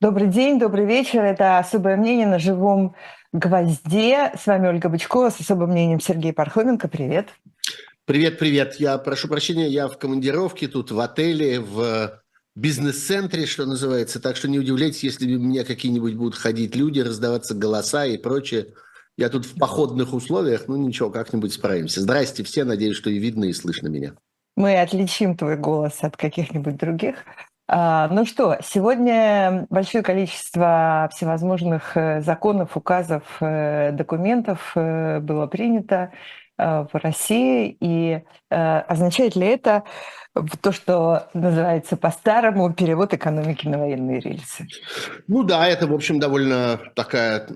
Добрый день, добрый вечер. Это «Особое мнение» на живом гвозде. С вами Ольга Бычкова с особым мнением Сергей Пархоменко. Привет. Привет, привет. Я прошу прощения, я в командировке тут в отеле, в бизнес-центре, что называется. Так что не удивляйтесь, если у меня какие-нибудь будут ходить люди, раздаваться голоса и прочее. Я тут в походных условиях, ну ничего, как-нибудь справимся. Здрасте все, надеюсь, что и видно, и слышно меня. Мы отличим твой голос от каких-нибудь других. А, ну что, сегодня большое количество всевозможных э, законов, указов, э, документов э, было принято в России. И означает ли это то, что называется по-старому перевод экономики на военные рельсы? Ну да, это, в общем, довольно такая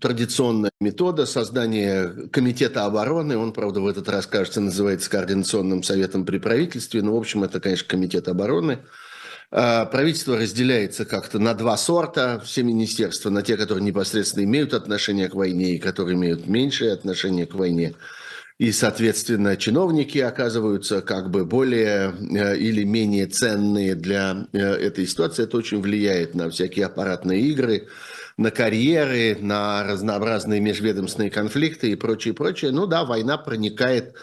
традиционная метода создания комитета обороны. Он, правда, в этот раз, кажется, называется Координационным советом при правительстве. Но, в общем, это, конечно, комитет обороны – правительство разделяется как-то на два сорта, все министерства, на те, которые непосредственно имеют отношение к войне и которые имеют меньшее отношение к войне. И, соответственно, чиновники оказываются как бы более э, или менее ценные для э, этой ситуации. Это очень влияет на всякие аппаратные игры, на карьеры, на разнообразные межведомственные конфликты и прочее, прочее. Ну да, война проникает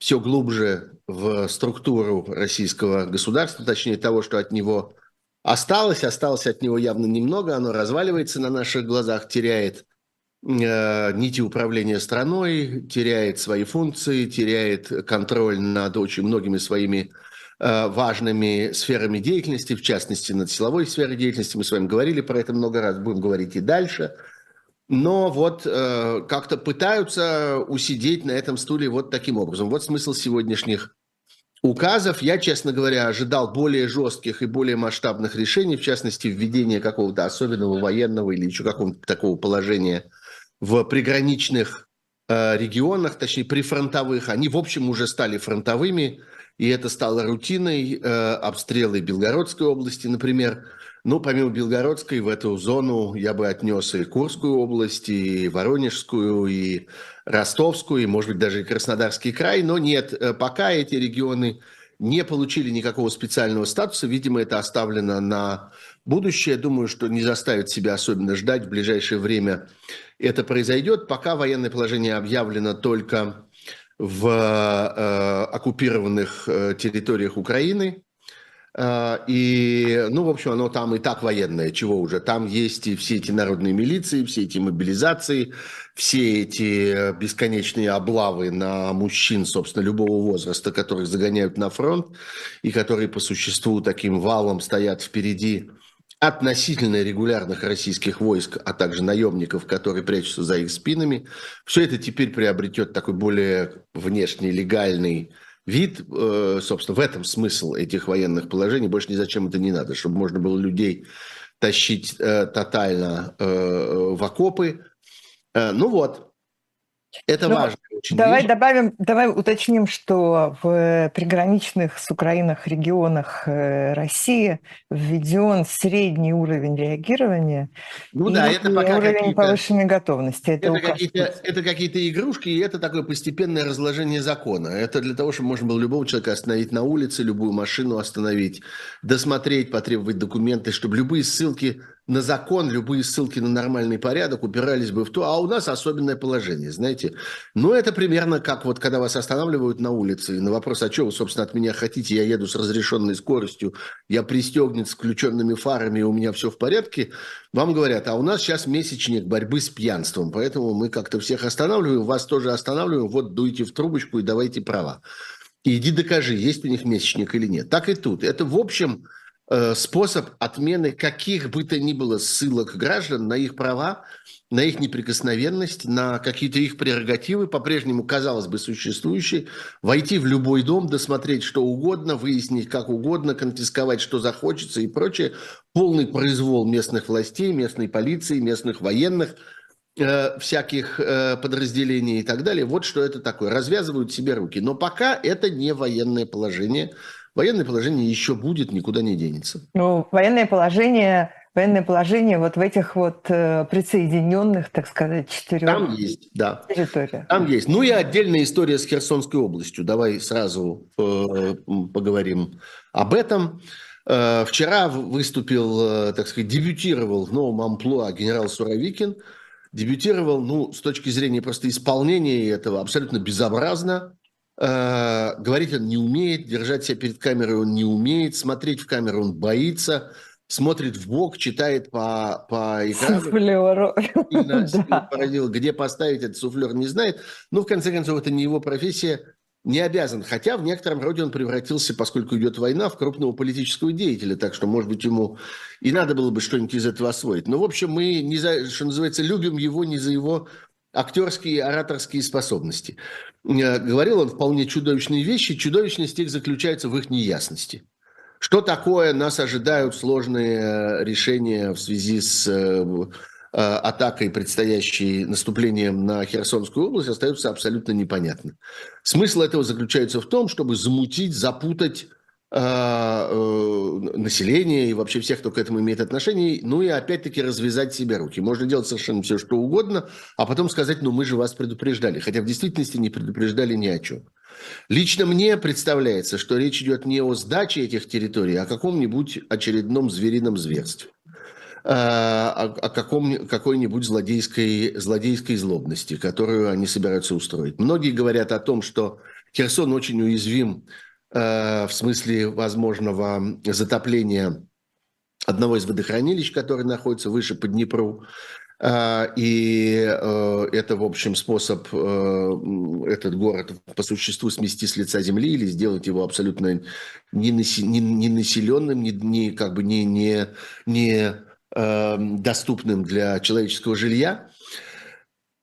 все глубже в структуру российского государства, точнее того, что от него осталось. Осталось от него явно немного, оно разваливается на наших глазах, теряет э, нити управления страной, теряет свои функции, теряет контроль над очень многими своими э, важными сферами деятельности, в частности, над силовой сферой деятельности. Мы с вами говорили про это много раз, будем говорить и дальше – но вот э, как-то пытаются усидеть на этом стуле вот таким образом. Вот смысл сегодняшних указов. Я, честно говоря, ожидал более жестких и более масштабных решений, в частности, введения какого-то особенного военного или еще какого-то такого положения в приграничных э, регионах, точнее, прифронтовых. Они, в общем, уже стали фронтовыми, и это стало рутиной. Э, обстрелы Белгородской области, например – ну, помимо Белгородской, в эту зону я бы отнес и Курскую область, и Воронежскую, и Ростовскую, и, может быть, даже и Краснодарский край. Но нет, э, пока эти регионы не получили никакого специального статуса. Видимо, это оставлено на будущее. Думаю, что не заставит себя особенно ждать. В ближайшее время это произойдет. Пока военное положение объявлено только в э, оккупированных э, территориях Украины. А, и, ну, в общем, оно там и так военное, чего уже. Там есть и все эти народные милиции, все эти мобилизации, все эти э, бесконечные облавы на мужчин, собственно, любого возраста, которых загоняют на фронт, и которые по существу таким валом стоят впереди относительно регулярных российских войск, а также наемников, которые прячутся за их спинами. Все это теперь приобретет такой более внешний, легальный вид, э, собственно, в этом смысл этих военных положений. Больше ни зачем это не надо, чтобы можно было людей тащить э, тотально э, в окопы. Ну вот, это ну, важно. Очень давай вещь. добавим, давай уточним, что в приграничных с Украинах регионах э, России введен средний уровень реагирования ну, и да, это пока уровень повышенной готовности. Это, это какие-то, это какие-то игрушки, и это такое постепенное разложение закона. Это для того, чтобы можно было любого человека остановить на улице, любую машину остановить, досмотреть, потребовать документы, чтобы любые ссылки на закон, любые ссылки на нормальный порядок упирались бы в то, а у нас особенное положение, знаете. Но это примерно как вот когда вас останавливают на улице, и на вопрос, а что вы, собственно, от меня хотите, я еду с разрешенной скоростью, я пристегнут с включенными фарами, и у меня все в порядке, вам говорят, а у нас сейчас месячник борьбы с пьянством, поэтому мы как-то всех останавливаем, вас тоже останавливаем, вот дуйте в трубочку и давайте права. И иди докажи, есть у них месячник или нет. Так и тут. Это, в общем, способ отмены каких бы то ни было ссылок граждан на их права, на их неприкосновенность, на какие-то их прерогативы, по-прежнему, казалось бы, существующие, войти в любой дом, досмотреть что угодно, выяснить как угодно, конфисковать что захочется и прочее. Полный произвол местных властей, местной полиции, местных военных, э, всяких э, подразделений и так далее. Вот что это такое. Развязывают себе руки. Но пока это не военное положение – Военное положение еще будет, никуда не денется. Ну, военное положение, военное положение вот в этих вот э, присоединенных, так сказать, четырех Там есть, да. территориях. Там есть. Ну и отдельная история с Херсонской областью. Давай сразу э, поговорим об этом. Э, вчера выступил, э, так сказать, дебютировал в новом амплуа генерал Суровикин. Дебютировал, ну, с точки зрения просто исполнения этого, абсолютно безобразно. Э, говорить он не умеет, держать себя перед камерой он не умеет, смотреть в камеру он боится, смотрит в бок, читает по, по экрану. Суфлеру. да. Где поставить этот суфлер, не знает. Но, ну, в конце концов, это не его профессия не обязан. Хотя в некотором роде он превратился, поскольку идет война, в крупного политического деятеля. Так что, может быть, ему и надо было бы что-нибудь из этого освоить. Но, в общем, мы, не за, что называется, любим его не за его актерские ораторские способности. Э, говорил он вполне чудовищные вещи. Чудовищность их заключается в их неясности. Что такое нас ожидают сложные э, решения в связи с э, атакой, предстоящей наступлением на Херсонскую область, остается абсолютно непонятным. Смысл этого заключается в том, чтобы замутить, запутать э, э, население и вообще всех, кто к этому имеет отношение, ну и опять-таки развязать себе руки. Можно делать совершенно все, что угодно, а потом сказать, ну мы же вас предупреждали, хотя в действительности не предупреждали ни о чем. Лично мне представляется, что речь идет не о сдаче этих территорий, а о каком-нибудь очередном зверином зверстве. Э, о, о каком, какой-нибудь злодейской, злодейской злобности, которую они собираются устроить. Многие говорят о том, что Херсон очень уязвим э, в смысле возможного затопления одного из водохранилищ, который находится выше по Днепру. Э, и э, это, в общем, способ этот город по существу смести с лица земли или сделать его абсолютно ненаселенным, не, не, как бы не, не, не доступным для человеческого жилья.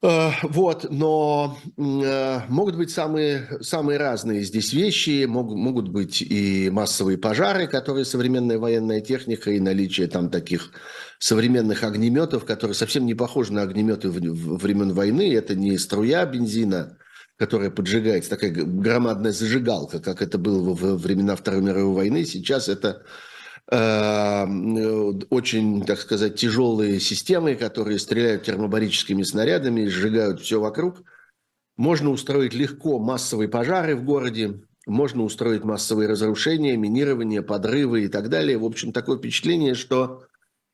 Э, вот, но э, могут быть самые, самые разные здесь вещи, могут, могут быть и массовые пожары, которые современная военная техника, и наличие там таких современных огнеметов, которые совсем не похожи на огнеметы времен войны. Это не струя бензина, которая поджигается, такая громадная зажигалка, как это было во времена Второй мировой войны. Сейчас это очень, так сказать, тяжелые системы, которые стреляют термобарическими снарядами сжигают все вокруг. Можно устроить легко массовые пожары в городе, можно устроить массовые разрушения, минирование, подрывы и так далее. В общем, такое впечатление, что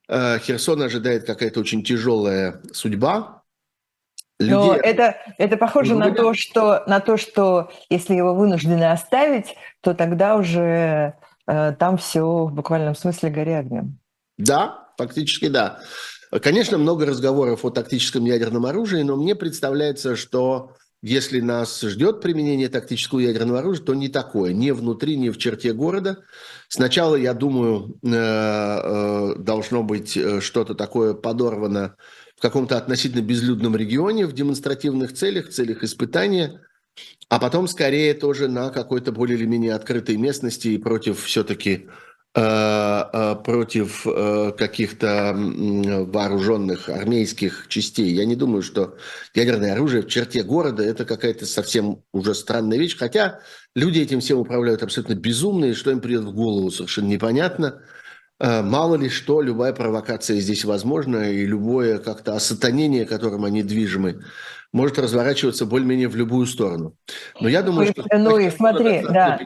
э, Херсон ожидает какая-то очень тяжелая судьба. Людей... Но это, это похоже на то, что, на то, что если его вынуждены оставить, то тогда уже Э, там все в буквальном смысле гори огнем. Да, фактически да. Конечно, много разговоров о тактическом ядерном оружии, но мне представляется, что если нас ждет применение тактического ядерного оружия, то не такое, не внутри, не в черте города. Сначала, я думаю, э, э, должно быть что-то такое подорвано в каком-то относительно безлюдном регионе в демонстративных целях, целях испытания – а потом скорее тоже на какой-то более или менее открытой местности и против все-таки э, э, против э, каких-то вооруженных армейских частей. Я не думаю, что ядерное оружие в черте города – это какая-то совсем уже странная вещь, хотя люди этим всем управляют абсолютно безумные, что им придет в голову, совершенно непонятно. Мало ли что, любая провокация здесь возможна, и любое как-то осатанение, которым они движимы, может разворачиваться более-менее в любую сторону. Но я думаю, что... Ну и смотри, да.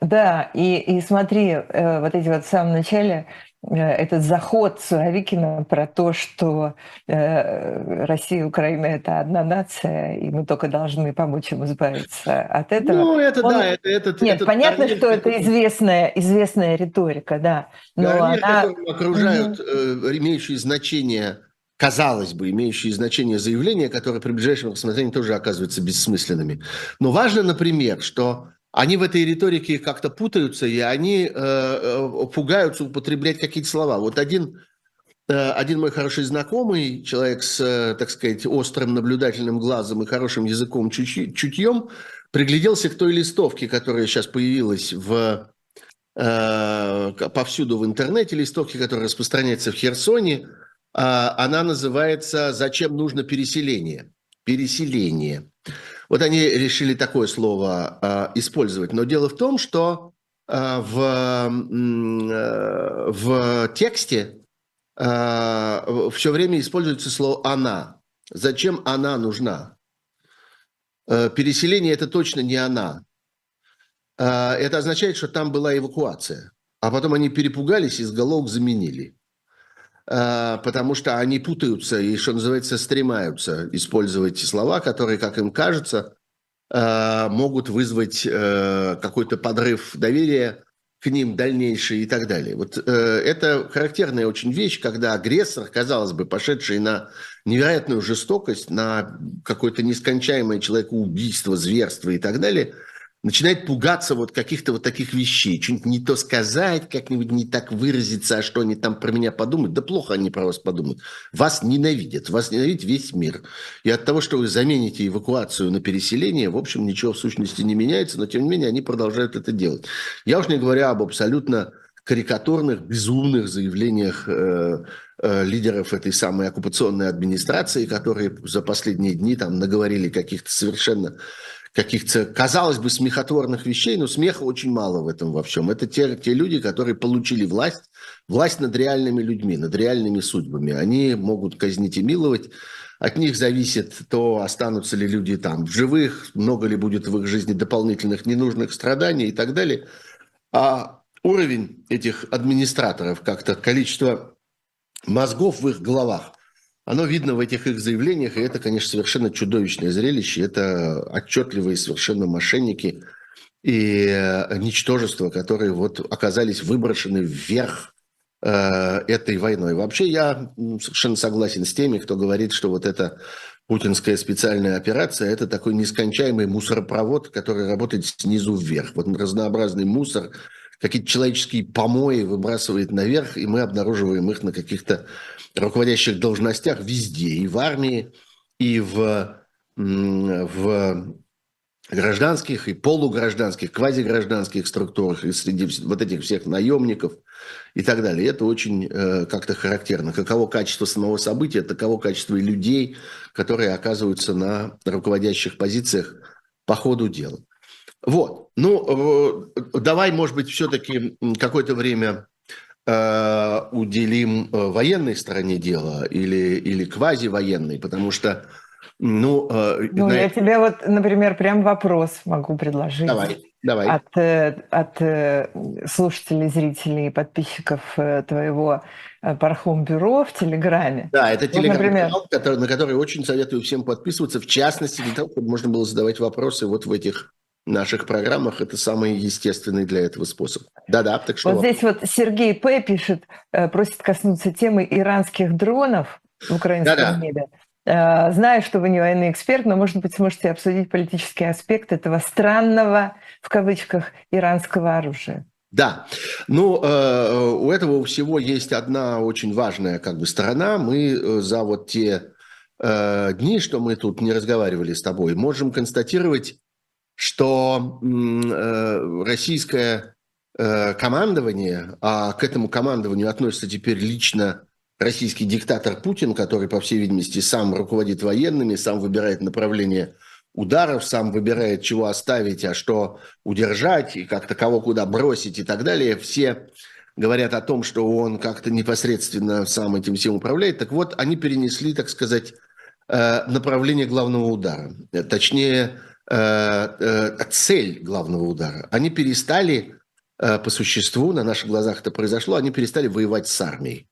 Да, и, и смотри, э, вот эти вот в самом начале э, этот заход Суровикина про то, что э, Россия и Украина – это одна нация, и мы только должны помочь им избавиться от этого. Ну, это он... да. Это, это, Нет, это, понятно, это, что это известная, известная риторика, да. Но Гарнир, она... окружают угу. имеющие значение казалось бы, имеющие значение заявления, которые при ближайшем рассмотрении тоже оказываются бессмысленными. Но важно, например, что они в этой риторике как-то путаются, и они э, э пугаются употреблять какие-то слова. Вот один, э, один мой хороший знакомый, человек с, э, так сказать, острым наблюдательным глазом и хорошим языком чутьем, пригляделся к той листовке, которая сейчас появилась в, э, повсюду в интернете, листовке, которая распространяется в Херсоне, она называется «Зачем нужно переселение?» Переселение. Вот они решили такое слово а, использовать. Но дело в том, что а, в, в тексте все время используется слово «она». Зачем она нужна? Переселение – это точно не она. Это означает, что там была эвакуация. а потом они перепугались и заголовок заменили. А, потому что они путаются и, что называется, стремаются использовать слова, которые, как им кажется, а, могут вызвать э, какой-то подрыв доверия к ним дальнейший и так далее. Вот э, это характерная очень вещь, когда агрессор, казалось бы, пошедший на невероятную жестокость, на какое-то нескончаемое человекоубийство, зверство и так далее – начинает пугаться вот каких-то вот таких вещей, что-нибудь не то сказать, как-нибудь не так выразиться, а что они там про меня подумают. Да плохо они про вас подумают. Вас ненавидят, вас ненавидит весь мир. И от того, что вы замените эвакуацию на переселение, в общем, ничего в сущности не меняется, но тем не менее они продолжают это делать. Я уж не говоря об абсолютно карикатурных, безумных заявлениях э, э, лидеров этой самой оккупационной администрации, которые за последние дни там наговорили каких-то совершенно каких-то, казалось бы, смехотворных вещей, но смеха очень мало в этом во всем. Это те, те люди, которые получили власть, власть над реальными людьми, над реальными судьбами. Они могут казнить и миловать. От них зависит то, останутся ли люди там в живых, много ли будет в их жизни дополнительных ненужных страданий и так далее. А уровень этих администраторов, как-то количество мозгов в их головах, оно видно в этих их заявлениях, и это, конечно, совершенно чудовищное зрелище. Это отчетливые совершенно мошенники и э, ничтожества, которые вот оказались выброшены вверх э, этой войной. Вообще я совершенно согласен с теми, кто говорит, что вот эта путинская специальная операция – это такой нескончаемый мусоропровод, который работает снизу вверх. Вот разнообразный мусор, какие-то человеческие помои выбрасывает наверх, и мы обнаруживаем их на каких-то руководящих должностях везде, и в армии, и в, в гражданских и полугражданских, квазигражданских структурах, и среди вот этих всех наемников и так далее. Это очень э, как-то характерно. Каково качество самого события, таково качество и людей, которые оказываются на руководящих позициях по ходу дела. Вот. Ну, э, давай, может быть, все-таки какое-то время Э, уделим э, военной стороне дела или, или квазивоенной, потому что ну, э, ну на... я тебе вот, например, прям вопрос могу предложить. Давай, давай. От, от слушателей, зрителей, подписчиков твоего Пархом-бюро в Телеграме. Да, это Телеграм-канал, который, на который очень советую всем подписываться, в частности, для того, чтобы можно было задавать вопросы вот в этих наших программах это самый естественный для этого способ. Да-да, так что... Вот здесь вот Сергей П. пишет, э, просит коснуться темы иранских дронов в украинском Да-да. небе. Э, знаю, что вы не военный эксперт, но, может быть, сможете обсудить политический аспект этого странного, в кавычках, иранского оружия. Да, ну э, у этого всего есть одна очень важная как бы сторона. Мы за вот те дни, что мы тут не разговаривали с тобой, можем констатировать что э, российское э, командование, а к этому командованию относится теперь лично российский диктатор Путин, который, по всей видимости, сам руководит военными, сам выбирает направление ударов, сам выбирает, чего оставить, а что удержать, и как-то кого куда бросить и так далее. Все говорят о том, что он как-то непосредственно сам этим всем управляет. Так вот, они перенесли, так сказать, э, направление главного удара. Точнее, цель главного удара. Они перестали, э, по существу, на наших глазах это произошло, они перестали воевать с армией.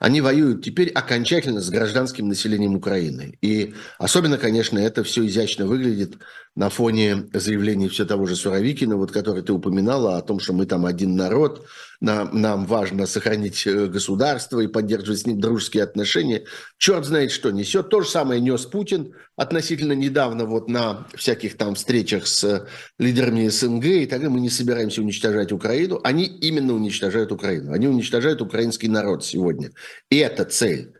Они воюют теперь окончательно с гражданским населением Украины. И особенно, конечно, это все изящно выглядит на фоне заявлений все того же Суровикина, вот, который ты упоминала, о том, что мы там один народ, нам, нам важно сохранить э, государство и поддерживать с ним дружеские отношения. Черт знает, что несет. То же самое нес Путин относительно недавно вот на всяких там встречах с лидерами СНГ и далее. Мы не собираемся уничтожать Украину. Они именно уничтожают Украину. Они уничтожают украинский народ сегодня. И это цель.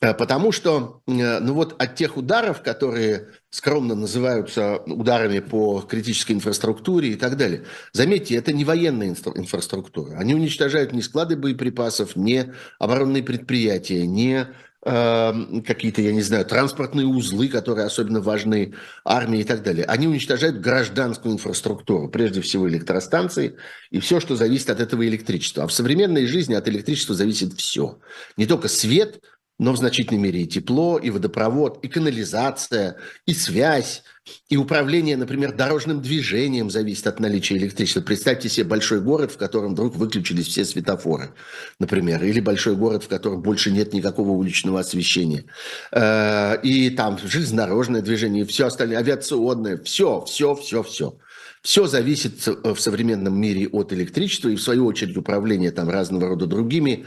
Э, потому что, э, ну вот от тех ударов, которые скромно называются ударами по критической инфраструктуре и так далее, заметьте, это не военная инфраструктура. Они уничтожают ни склады боеприпасов, ни оборонные предприятия, ни э, какие-то, я не знаю, транспортные узлы, которые особенно важны армии и так далее. Они уничтожают гражданскую инфраструктуру, прежде всего электростанции и все, что зависит от этого электричества. А в современной жизни от электричества зависит все. Не только свет, но в значительной мере и тепло, и водопровод, и канализация, и связь, и управление, например, дорожным движением зависит от наличия электричества. Представьте себе большой город, в котором вдруг выключились все светофоры, например, или большой город, в котором больше нет никакого уличного освещения. Э, и там железнодорожное движение, все остальное, авиационное, все, все, все, все. Все зависит в современном мире от электричества и, в свою очередь, управление там разного рода другими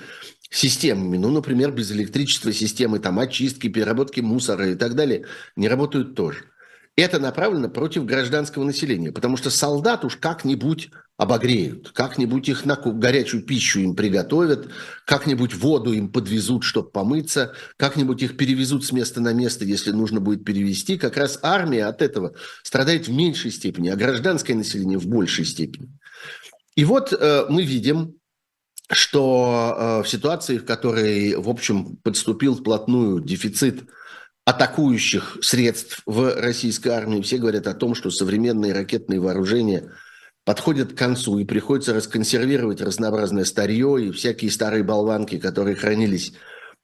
системами. Ну, например, без электричества системы там, очистки, переработки мусора и так далее не работают тоже. Это направлено против гражданского населения, потому что солдат уж как-нибудь обогреют, как-нибудь их на горячую пищу им приготовят, как-нибудь воду им подвезут, чтобы помыться, как-нибудь их перевезут с места на место, если нужно будет перевести. Как раз армия от этого страдает в меньшей степени, а гражданское население в большей степени. И вот э, мы видим, что э, в ситуации, в которой, в общем, подступил вплотную дефицит атакующих средств в российской армии, все говорят о том, что современные ракетные вооружения подходят к концу и приходится расконсервировать разнообразное старье и всякие старые болванки, которые хранились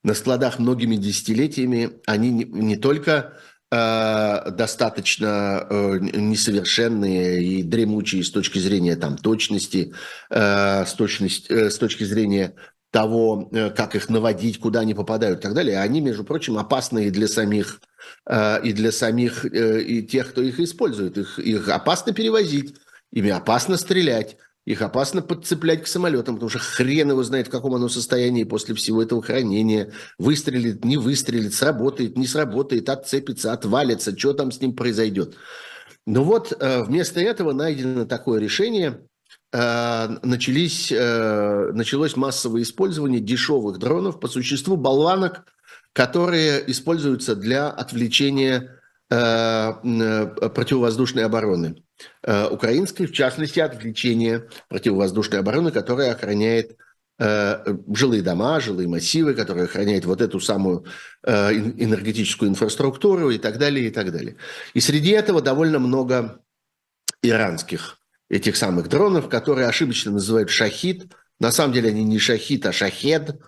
на складах многими десятилетиями, они не, не только достаточно э, несовершенные и дремучие с точки зрения там, точности, э, с, точности с точки зрения того, как их наводить, куда они попадают и так далее. Они, между прочим, опасны и для самих, и для самих, и тех, кто их использует. Их, их опасно перевозить, ими опасно стрелять. Их опасно подцеплять к самолетам, потому что хрен его знает, в каком оно состоянии после всего этого хранения. Выстрелит, не выстрелит, сработает, не сработает, отцепится, отвалится, что там с ним произойдет. Но вот э, вместо этого найдено такое решение. Э, начались, э, началось массовое использование дешевых дронов, по существу болванок, которые используются для отвлечения противовоздушной обороны. Э, украинской, в частности, отвлечение противовоздушной обороны, которая охраняет э, жилые дома, жилые массивы, которая охраняет вот эту самую э, энергетическую инфраструктуру и так далее, и так далее. И среди этого довольно много иранских этих самых дронов, которые ошибочно называют «шахид». На самом деле они не «шахид», а «шахед»,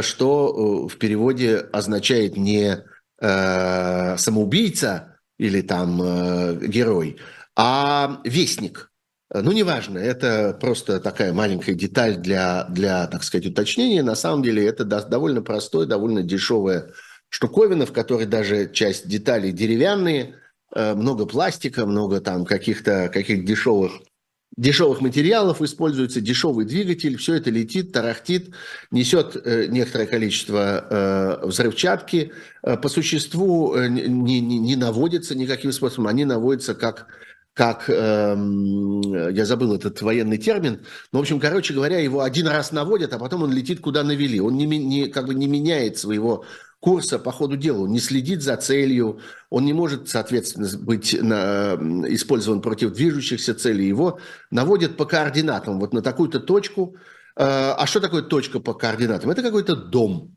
что в переводе означает не самоубийца или там герой, а вестник, ну, неважно, это просто такая маленькая деталь для, для, так сказать, уточнения. На самом деле это довольно простое, довольно дешевая штуковина, в которой даже часть деталей деревянные, э, много пластика, много там каких-то каких дешевых дешевых материалов используется, дешевый двигатель, все это летит, тарахтит, несет э, некоторое количество э, взрывчатки, по существу не, не, не наводится никаким способом, они наводятся как как, э, я забыл этот военный термин, но, в общем, короче говоря, его один раз наводят, а потом он летит куда навели. Он не, не, как бы не меняет своего курса по ходу дела, он не следит за целью, он не может, соответственно, быть на, использован против движущихся целей. Его наводят по координатам, вот на такую-то точку. Э, а что такое точка по координатам? Это какой-то дом.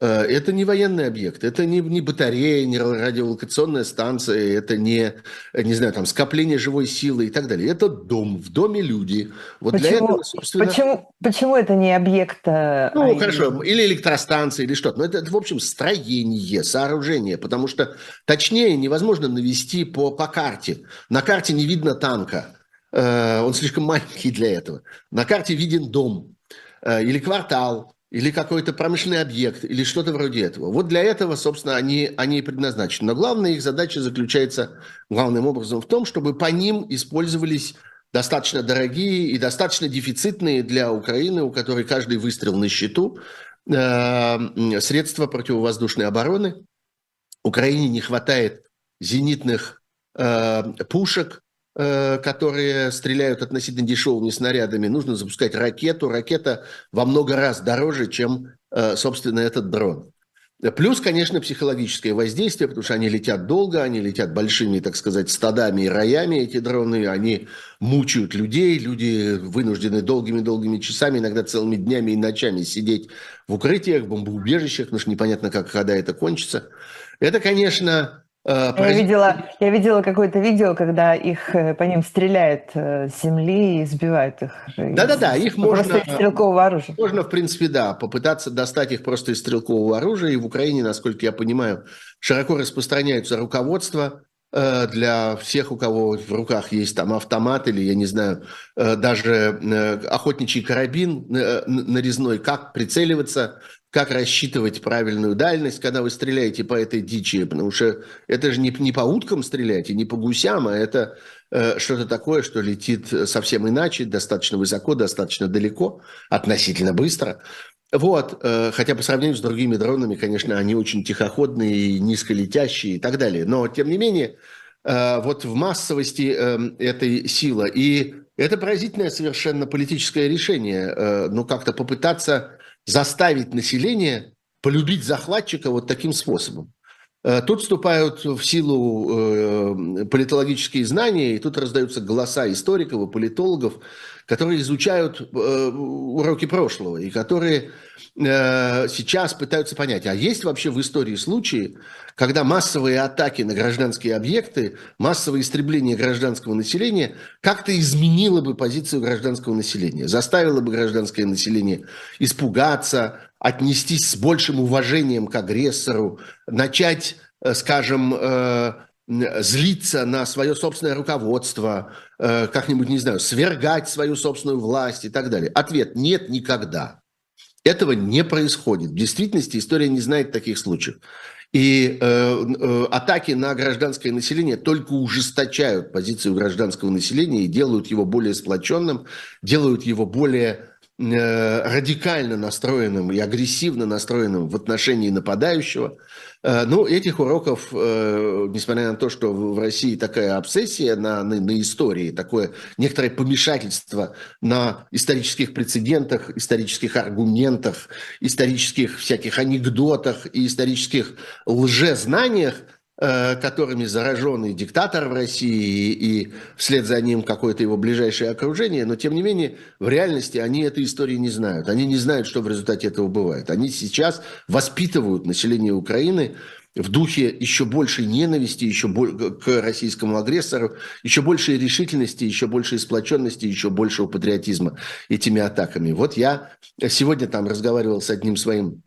Э, это не военный объект, это не, не батарея, не радиолокационная станция, это не, не знаю, там, скопление живой силы и так далее. Это дом, в доме люди. Вот почему, для этого, собственно... Почему, почему это не объект? А ну, а хорошо, или электростанция, или что-то. Но это, это, в общем, строение, сооружение, потому что точнее невозможно навести по, по карте. На карте не видно танка, э, он слишком маленький для этого. На карте виден дом э, или квартал, или какой-то промышленный объект, или что-то вроде этого. Вот для этого, собственно, они, они и предназначены. Но главная их задача заключается главным образом в том, чтобы по ним использовались достаточно дорогие и достаточно дефицитные для Украины, у которой каждый выстрел на счету, э, средства противовоздушной обороны. Украине не хватает зенитных э, пушек, которые стреляют относительно дешевыми снарядами, нужно запускать ракету. Ракета во много раз дороже, чем, э, собственно, этот дрон. Плюс, конечно, психологическое воздействие, потому что они летят долго, они летят большими, так сказать, стадами и роями, эти дроны, они мучают людей, люди вынуждены долгими-долгими часами, иногда целыми днями и ночами сидеть в укрытиях, в бомбоубежищах, потому что непонятно, как, когда это кончится. Это, конечно, Э, я видела, я видела какое-то видео, когда их э, по ним стреляют э, с земли и сбивают их. Да-да-да, их можно... Просто из стрелкового оружия. Можно, в принципе, да, попытаться достать их просто из стрелкового оружия. И в Украине, насколько я понимаю, широко распространяются руководства для всех, у кого в руках есть там автомат или, я не знаю, даже охотничий карабин нарезной, как прицеливаться как рассчитывать правильную дальность, когда вы стреляете по этой дичи, потому что это же не, не по уткам стрелять и не по гусям, а это э, что-то такое, что летит совсем иначе, достаточно высоко, достаточно далеко, относительно быстро. Вот, э, хотя по сравнению с другими дронами, конечно, они очень тихоходные, низколетящие и так далее. Но, тем не менее, э, вот в массовости э, этой силы. И это поразительное совершенно политическое решение, э, ну, как-то попытаться заставить население полюбить захватчика вот таким способом. Э, тут вступают в силу э, политологические знания, и тут раздаются голоса историков и политологов, которые изучают э, уроки прошлого и которые сейчас пытаются понять, а есть вообще в истории случаи, когда массовые атаки на гражданские объекты, массовое истребление гражданского населения как-то изменило бы позицию гражданского населения, заставило бы гражданское население испугаться, отнестись с большим уважением к агрессору, начать, э, скажем, э, злиться на свое собственное руководство, э, как-нибудь, не знаю, свергать свою собственную власть и так далее. Ответ – нет, никогда. Этого не происходит. В действительности история не знает таких случаев. И э, э, атаки на гражданское население только ужесточают позицию гражданского населения и делают его более сплоченным, делают его более радикально настроенным и агрессивно настроенным в отношении нападающего – Э, ну, этих уроков, э, несмотря на то, что в России такая обсессия на, на, на истории, такое некоторое помешательство на исторических прецедентах, исторических аргументах, исторических всяких анекдотах и исторических лжезнаниях – Э, которыми заражен и диктатор в России, и вслед за ним какое-то его ближайшее окружение, но тем не менее в реальности они этой истории не знают. Они не знают, что в результате этого бывает. Они сейчас воспитывают население Украины в духе еще большей ненависти еще к российскому агрессору, еще большей решительности, еще большей сплоченности, еще большего патриотизма этими атаками. Вот я сегодня там разговаривал с одним своим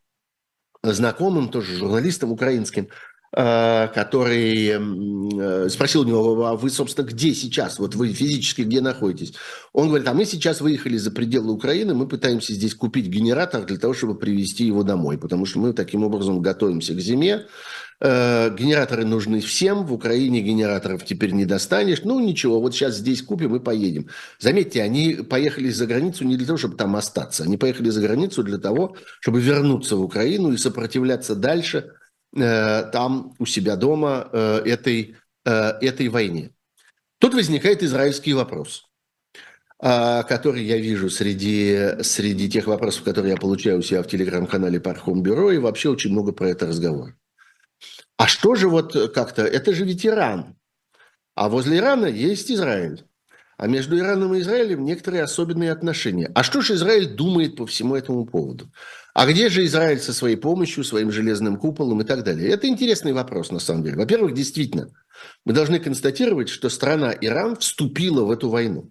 знакомым, тоже журналистом украинским, Э, который э, спросил у него, а вы, собственно, где сейчас? Вот вы физически где находитесь? Он говорит, а мы сейчас выехали за пределы Украины, мы пытаемся здесь купить генератор для того, чтобы привезти его домой, потому что мы таким образом готовимся к зиме. Э, генераторы нужны всем, в Украине генераторов теперь не достанешь. Ну, ничего, вот сейчас здесь купим и поедем. Заметьте, они поехали за границу не для того, чтобы там остаться. Они поехали за границу для того, чтобы вернуться в Украину и сопротивляться дальше Э, там у себя дома э, этой, э, этой войне. Тут возникает израильский вопрос, который я вижу среди, среди тех вопросов, которые я получаю у себя в телеграм-канале Пархом Бюро, и вообще очень много про это разговор. А что же вот как-то, это же ведь Иран, а возле Ирана есть Израиль. А между Ираном и Израилем некоторые особенные отношения. А что же Израиль думает по всему этому поводу? А где же Израиль со своей помощью, своим железным куполом и так далее? Это интересный вопрос, на самом деле. Во-первых, действительно, мы должны констатировать, что страна Иран вступила в эту войну.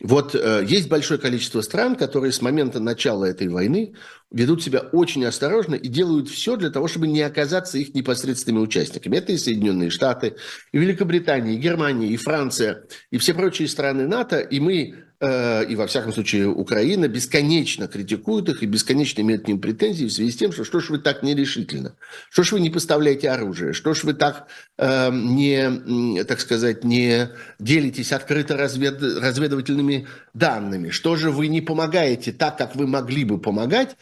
Вот э, есть большое количество стран, которые с момента начала этой войны ведут себя очень осторожно и делают все для того, чтобы не оказаться их непосредственными участниками. Это и Соединенные Штаты, и Великобритания, и Германия, и Франция, и все прочие страны НАТО. И мы и во всяком случае Украина бесконечно критикует их и бесконечно имеет к ним претензии в связи с тем, что что ж вы так нерешительно, что ж вы не поставляете оружие, что ж вы так э, не, так сказать, не делитесь открыто развед, разведывательными данными, что же вы не помогаете так, как вы могли бы помогать,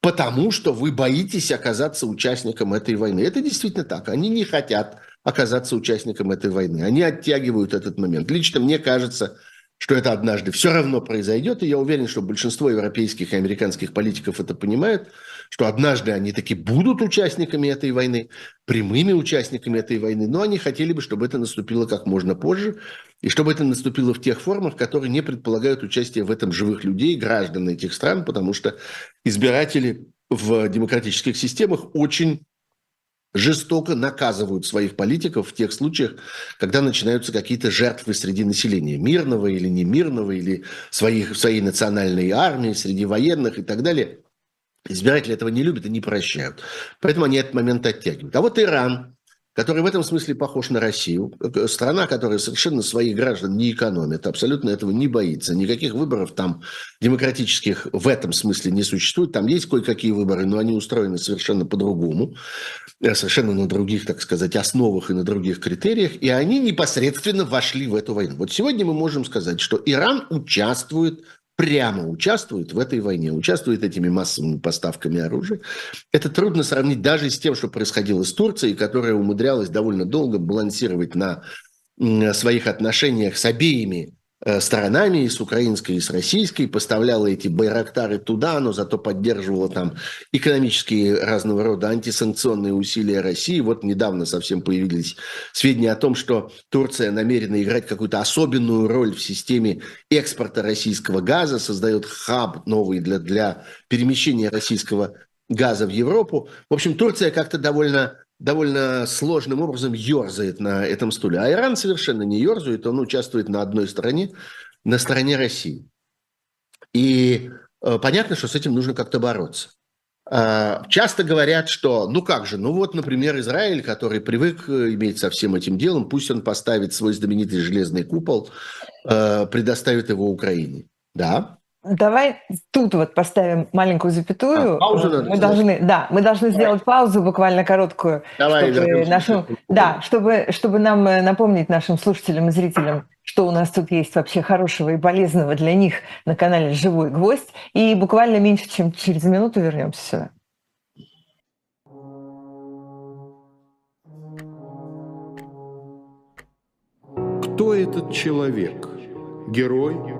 потому что вы боитесь оказаться участником этой войны. Это действительно так. Они не хотят оказаться участником этой войны. Они оттягивают этот момент. Лично мне кажется, что это однажды все равно произойдет, и я уверен, что большинство европейских и американских политиков это понимают, что однажды они таки будут участниками этой войны, прямыми участниками этой войны, но они хотели бы, чтобы это наступило как можно позже, и чтобы это наступило в тех формах, которые не предполагают участие в этом живых людей, граждан этих стран, потому что избиратели в демократических системах очень жестоко наказывают своих политиков в тех случаях, когда начинаются какие-то жертвы среди населения, мирного или не мирного, или своих, своей национальной армии, среди военных и так далее. Избиратели этого не любят и не прощают. Поэтому они этот момент оттягивают. А вот Иран, который в этом смысле похож на Россию. Страна, которая совершенно своих граждан не экономит, абсолютно этого не боится. Никаких выборов там демократических в этом смысле не существует. Там есть кое-какие выборы, но они устроены совершенно по-другому, э, совершенно на других, так сказать, основах и на других критериях. И они непосредственно вошли в эту войну. Вот сегодня мы можем сказать, что Иран участвует прямо участвует в этой войне, участвует этими массовыми поставками оружия. Это трудно сравнить даже с тем, что происходило с Турцией, которая умудрялась довольно долго балансировать на своих отношениях с обеими сторонами, и с украинской, и с российской, поставляла эти байрактары туда, но зато поддерживала там экономические разного рода антисанкционные усилия России. Вот недавно совсем появились сведения о том, что Турция намерена играть какую-то особенную роль в системе экспорта российского газа, создает хаб новый для, для перемещения российского газа в Европу. В общем, Турция как-то довольно довольно сложным образом ерзает на этом стуле. А Иран совершенно не ерзает, он участвует на одной стороне, на стороне России. И э, понятно, что с этим нужно как-то бороться. Э, часто говорят, что, ну как же, ну вот, например, Израиль, который привык э, иметь со всем этим делом, пусть он поставит свой знаменитый железный купол, э, предоставит его Украине. Да, Давай тут вот поставим маленькую запятую. А, паузу надо мы должны, да, мы должны Давай. сделать паузу буквально короткую, Давай, чтобы нашим, да, чтобы чтобы нам э, напомнить нашим слушателям и зрителям, что у нас тут есть вообще хорошего и полезного для них на канале "Живой гвоздь", и буквально меньше чем через минуту вернемся сюда. Кто этот человек? Герой?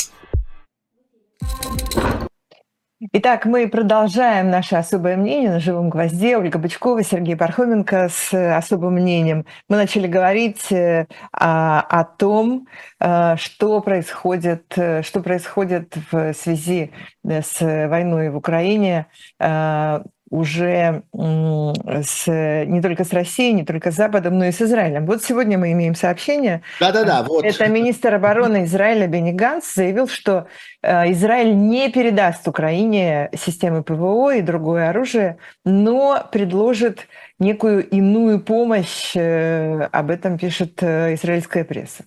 Итак, мы продолжаем наше особое мнение на живом гвозде. Ольга Бычкова, Сергей Пархоменко с особым мнением. Мы начали говорить э, о, том, э, что происходит, э, что происходит в связи с войной в Украине уже с, не только с Россией, не только с Западом, но и с Израилем. Вот сегодня мы имеем сообщение. Да-да-да. Вот. Это министр обороны Израиля Бенни Ганс заявил, что э, Израиль не передаст Украине системы ПВО и другое оружие, но предложит некую иную помощь. Э, об этом пишет э, израильская пресса.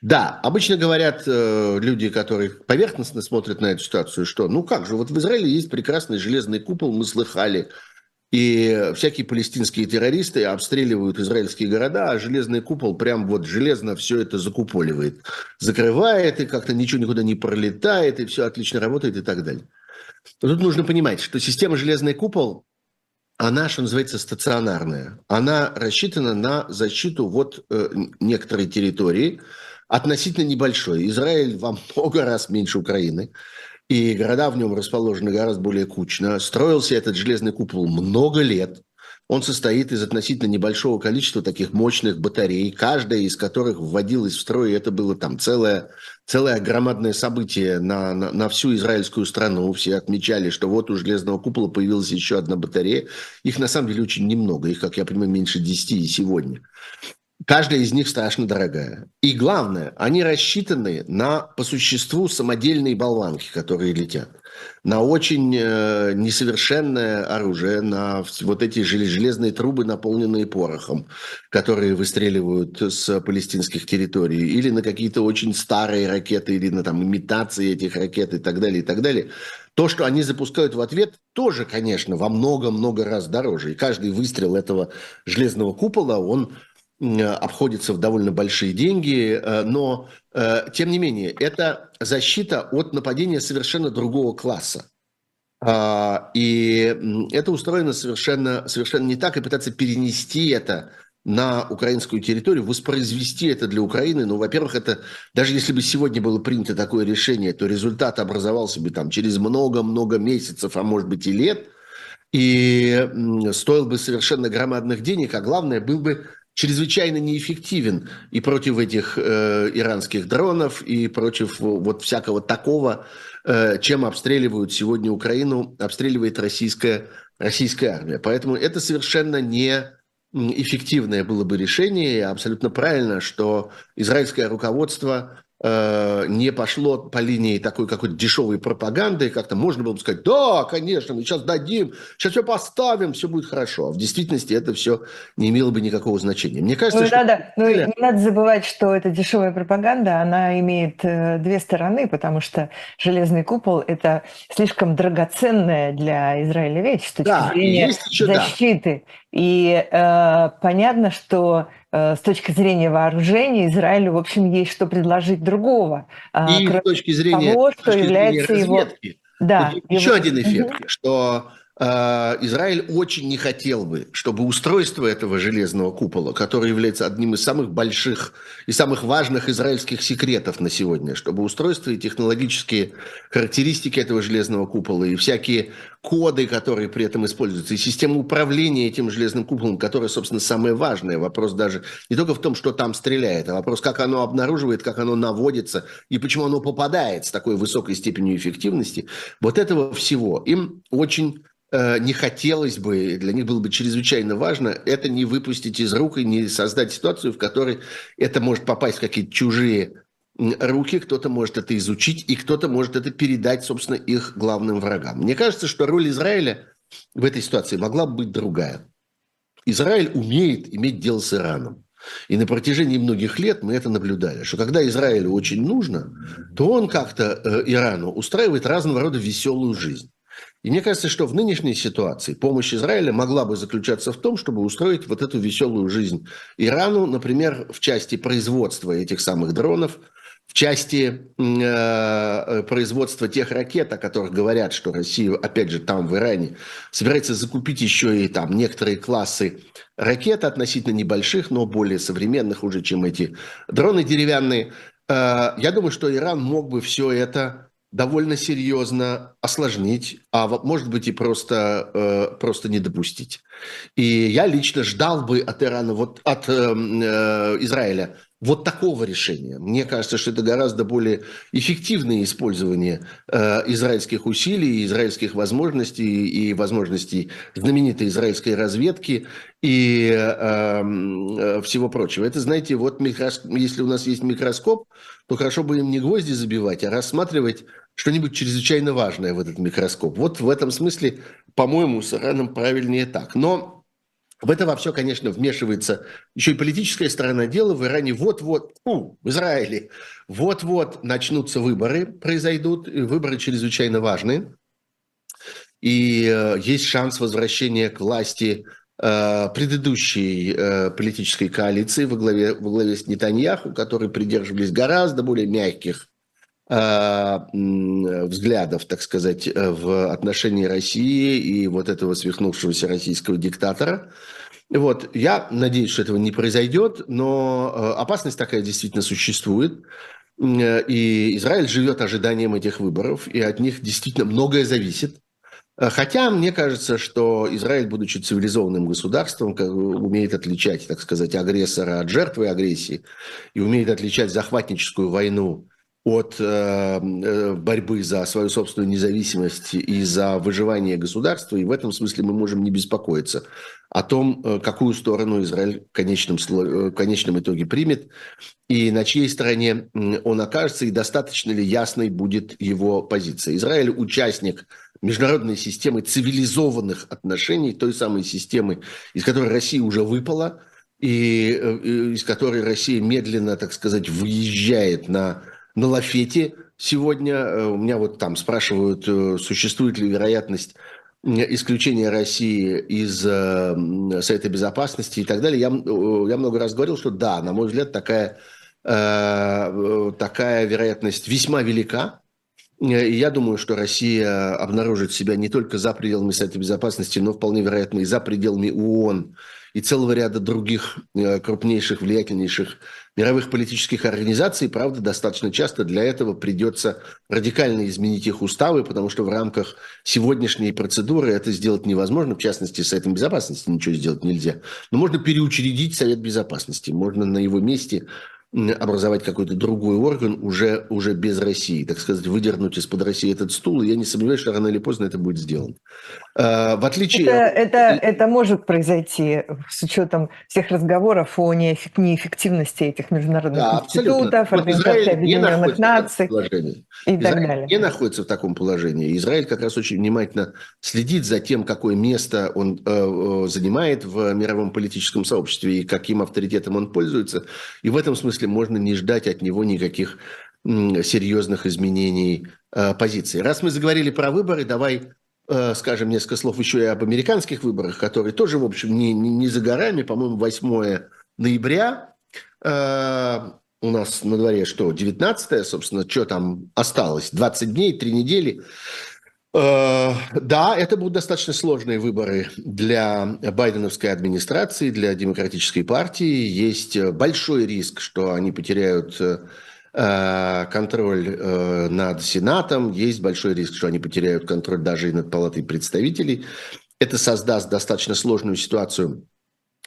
Да, обычно говорят э, люди, которые поверхностно смотрят на эту ситуацию, что ну как же, вот в Израиле есть прекрасный железный купол, мы слыхали, и всякие палестинские террористы обстреливают израильские города, а железный купол прям вот железно все это закуполивает, закрывает, и как-то ничего никуда не пролетает, и все отлично работает и так далее. Но тут нужно понимать, что система железный купол она, что называется, стационарная. Она рассчитана на защиту вот э, некоторой территории, относительно небольшой. Израиль во много раз меньше Украины, и города в нем расположены гораздо более кучно. Строился этот железный купол много лет. Он состоит из относительно небольшого количества таких мощных батарей, каждая из которых вводилась в строй, и это было там целое, целое громадное событие на, на, на всю израильскую страну. Все отмечали, что вот у железного купола появилась еще одна батарея. Их на самом деле очень немного, их, как я понимаю, меньше 10 и сегодня. Каждая из них страшно дорогая. И главное, они рассчитаны на, по существу, самодельные болванки, которые летят. на очень э, несовершенное оружие, на вот эти железные трубы, наполненные порохом, которые выстреливают с палестинских территорий, или на какие-то очень старые ракеты, или на там имитации этих ракет и так далее, и так далее. То, что они запускают в ответ, тоже, конечно, во много-много раз дороже. И каждый выстрел этого железного купола, он обходится в довольно большие деньги, э, но э, тем не менее это защита от нападения совершенно другого класса. А, и это устроено совершенно, совершенно не так, и пытаться перенести это на украинскую территорию, воспроизвести это для Украины, ну, во-первых, это даже если бы сегодня было принято такое решение, то результат образовался бы там через много-много месяцев, а может быть и лет, и стоил бы совершенно громадных денег, а главное, был бы чрезвычайно неэффективен и против этих э, иранских дронов, и против вот всякого такого, э, чем обстреливают сегодня Украину, обстреливает российская, российская армия. Поэтому это совершенно не эффективное было бы решение, абсолютно правильно, что израильское руководство Э, не пошло по линии такой какой-то дешевой пропаганды, как-то можно было бы сказать, да, конечно, мы сейчас дадим, сейчас все поставим, все будет хорошо. А в действительности это все не имело бы никакого значения. Мне кажется, ну, что... Надо, ну, не надо забывать, что эта дешевая пропаганда, она имеет э, две стороны, потому что железный купол – это слишком драгоценная для Израиля вещь с точки да, зрения защиты. Да. И э, понятно, что Э, с точки зрения вооружения Израилю, в общем, есть что предложить другого. А, И с точки зрения, того, что точки является зрения разведки. Его... Да, Еще его... один эффект, угу. что Израиль очень не хотел бы, чтобы устройство этого железного купола, который является одним из самых больших и самых важных израильских секретов на сегодня, чтобы устройство и технологические характеристики этого железного купола и всякие коды, которые при этом используются, и система управления этим железным куполом, которая, собственно, самое важное. Вопрос даже не только в том, что там стреляет, а вопрос, как оно обнаруживает, как оно наводится и почему оно попадает с такой высокой степенью эффективности. Вот этого всего им очень не хотелось бы, для них было бы чрезвычайно важно, это не выпустить из рук и не создать ситуацию, в которой это может попасть в какие-то чужие руки, кто-то может это изучить, и кто-то может это передать, собственно, их главным врагам. Мне кажется, что роль Израиля в этой ситуации могла бы быть другая. Израиль умеет иметь дело с Ираном. И на протяжении многих лет мы это наблюдали, что когда Израилю очень нужно, то он как-то э, Ирану устраивает разного рода веселую жизнь. И мне кажется, что в нынешней ситуации помощь Израиля могла бы заключаться в том, чтобы устроить вот эту веселую жизнь Ирану, например, в части производства этих самых дронов, в части э, производства тех ракет, о которых говорят, что Россия, опять же, там в Иране, собирается закупить еще и там некоторые классы ракет относительно небольших, но более современных уже, чем эти дроны деревянные. Э, я думаю, что Иран мог бы все это довольно серьезно осложнить, а может быть и просто, э, просто не допустить. И я лично ждал бы от Ирана, вот от э, э, Израиля вот такого решения. Мне кажется, что это гораздо более эффективное использование э, израильских усилий, израильских возможностей и возможностей знаменитой израильской разведки и э, э, всего прочего. Это, знаете, вот микроскоп, если у нас есть микроскоп, то хорошо бы им не гвозди забивать, а рассматривать что-нибудь чрезвычайно важное в этот микроскоп. Вот в этом смысле, по-моему, с Ираном правильнее так. Но в это во все, конечно, вмешивается еще и политическая сторона дела. В Иране вот-вот, в Израиле вот-вот начнутся выборы, произойдут. Выборы чрезвычайно важны. И э, есть шанс возвращения к власти э, предыдущей э, политической коалиции во главе, во главе с Нетаньяху, которые придерживались гораздо более мягких взглядов, так сказать, э, в отношении России и вот этого свихнувшегося российского диктатора. Вот, я надеюсь, что этого не произойдет, но э, опасность такая действительно существует. Э, и Израиль живет ожиданием этих выборов, и от них действительно многое зависит. Хотя мне кажется, что Израиль, будучи цивилизованным государством, умеет отличать, так сказать, агрессора от жертвы агрессии и умеет отличать захватническую войну от э, борьбы за свою собственную независимость и за выживание государства, и в этом смысле мы можем не беспокоиться о том, какую сторону Израиль в конечном, в конечном итоге примет, и на чьей стороне он окажется, и достаточно ли ясной будет его позиция. Израиль участник международной системы цивилизованных отношений, той самой системы, из которой Россия уже выпала, э, и из которой Россия медленно, так сказать, выезжает на, на лафете сегодня. Э, у меня вот там спрашивают, э, существует ли вероятность исключения России из Совета Безопасности и так далее. Я, я много раз говорил, что да, на мой взгляд, такая, такая вероятность весьма велика. И я думаю, что Россия обнаружит себя не только за пределами Совета Безопасности, но вполне вероятно и за пределами ООН и целого ряда других э, крупнейших, влиятельнейших мировых политических организаций. Правда, достаточно часто для этого придется радикально изменить их уставы, потому что в рамках сегодняшней процедуры это сделать невозможно. В частности, с Советом Безопасности ничего сделать нельзя. Но можно переучредить Совет Безопасности. Можно на его месте образовать какой-то другой орган уже, уже без России, так сказать, выдернуть из-под России этот стул, и я не сомневаюсь, что рано или поздно это будет сделано. А, в отличие... Это, это, это может произойти с учетом всех разговоров о неэффективности этих международных да, институтов, Организации Объединенных Наций и так Израиль далее. не находится в таком положении. Израиль как раз очень внимательно следит за тем, какое место он э, э занимает в мировом политическом сообществе и каким авторитетом он пользуется. И в этом смысле смысле можно не ждать от него никаких серьезных изменений э, позиции. Раз мы заговорили про выборы, давай э, скажем несколько слов еще и об американских выборах, которые тоже, в общем, не, не, не за горами. По-моему, 8 ноября э, у нас на дворе что, 19 собственно, что там осталось? 20 дней, 3 недели. Э, да, это будут достаточно сложные выборы для байденовской администрации, для демократической партии. Есть большой риск, что они потеряют э, контроль э, над Сенатом, есть большой риск, что они потеряют контроль даже и над Палатой представителей. Это создаст достаточно сложную ситуацию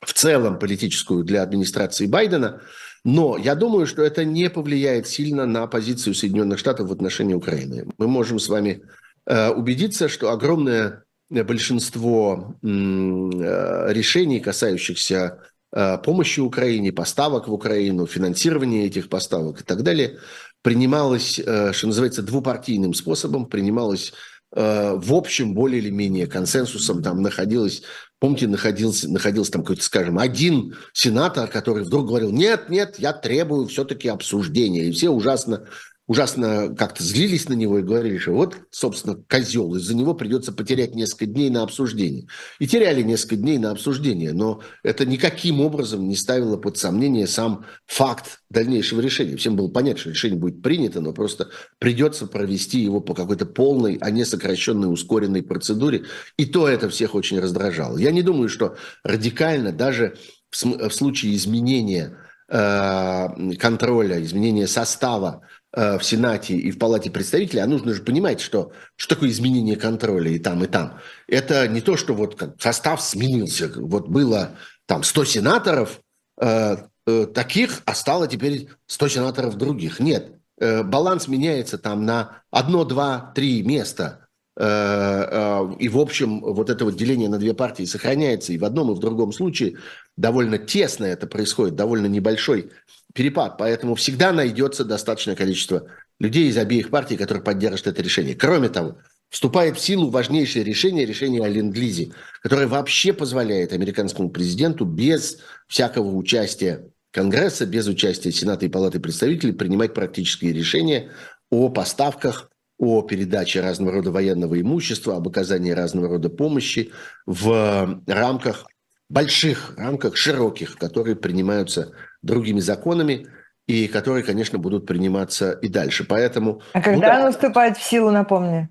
в целом политическую для администрации Байдена, но я думаю, что это не повлияет сильно на позицию Соединенных Штатов в отношении Украины. Мы можем с вами Э, убедиться, что огромное большинство э, решений, касающихся э, помощи Украине, поставок в Украину, финансирования этих поставок и так далее, принималось, что называется, двупартийным способом, принималось в общем более или менее консенсусом, там находилось, помните, находился, находился там какой-то, скажем, один сенатор, который вдруг говорил, нет, нет, я требую все-таки обсуждения, и все ужасно ужасно как-то злились на него и говорили, что вот, собственно, козел, из-за него придется потерять несколько дней на обсуждение. И теряли несколько дней на обсуждение, но это никаким образом не ставило под сомнение сам факт дальнейшего решения. Всем было понятно, что решение будет принято, но просто придется провести его по какой-то полной, а не сокращенной, ускоренной процедуре. И то это всех очень раздражало. Я не думаю, что радикально даже в, случае изменения э, контроля, изменения состава в Сенате и в Палате представителей, а нужно же понимать, что, что такое изменение контроля и там, и там. Это не то, что вот состав сменился. Вот было там 100 сенаторов э, э, таких, а стало теперь 100 сенаторов других. Нет, э, баланс меняется там на одно, два, три места. Э, э, и, в общем, вот это вот деление на две партии сохраняется и в одном, и в другом случае. Довольно тесно это происходит, довольно небольшой перепад, поэтому всегда найдется достаточное количество людей из обеих партий, которые поддержат это решение. Кроме того, вступает в силу важнейшее решение, решение о Ленд-Лизе, которое вообще позволяет американскому президенту без всякого участия Конгресса, без участия Сената и Палаты представителей принимать практические решения о поставках, о передаче разного рода военного имущества, об оказании разного рода помощи в рамках, больших рамках, широких, которые принимаются другими законами, и которые, конечно, будут приниматься и дальше. Поэтому... А когда ну, да, оно вступает в силу, напомни?